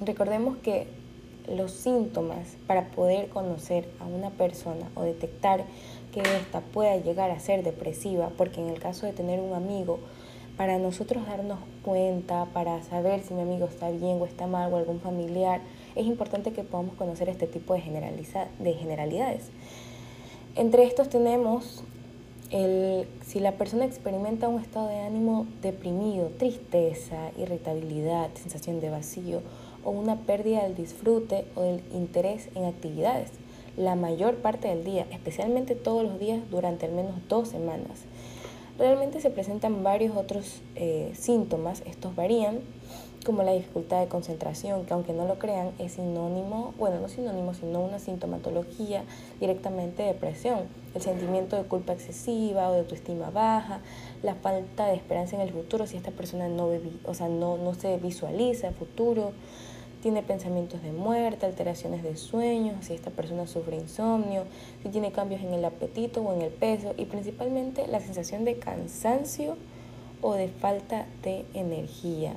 Recordemos que los síntomas para poder conocer a una persona o detectar que ésta pueda llegar a ser depresiva, porque en el caso de tener un amigo, para nosotros darnos cuenta, para saber si mi amigo está bien o está mal o algún familiar, es importante que podamos conocer este tipo de, de generalidades. Entre estos tenemos el, si la persona experimenta un estado de ánimo deprimido, tristeza, irritabilidad, sensación de vacío o una pérdida del disfrute o del interés en actividades la mayor parte del día, especialmente todos los días durante al menos dos semanas. Realmente se presentan varios otros eh, síntomas, estos varían, como la dificultad de concentración, que aunque no lo crean es sinónimo, bueno, no sinónimo, sino una sintomatología directamente de depresión, el sentimiento de culpa excesiva o de autoestima baja, la falta de esperanza en el futuro si esta persona no, o sea, no, no se visualiza el futuro, tiene pensamientos de muerte, alteraciones de sueño, si esta persona sufre insomnio, si tiene cambios en el apetito o en el peso y principalmente la sensación de cansancio o de falta de energía.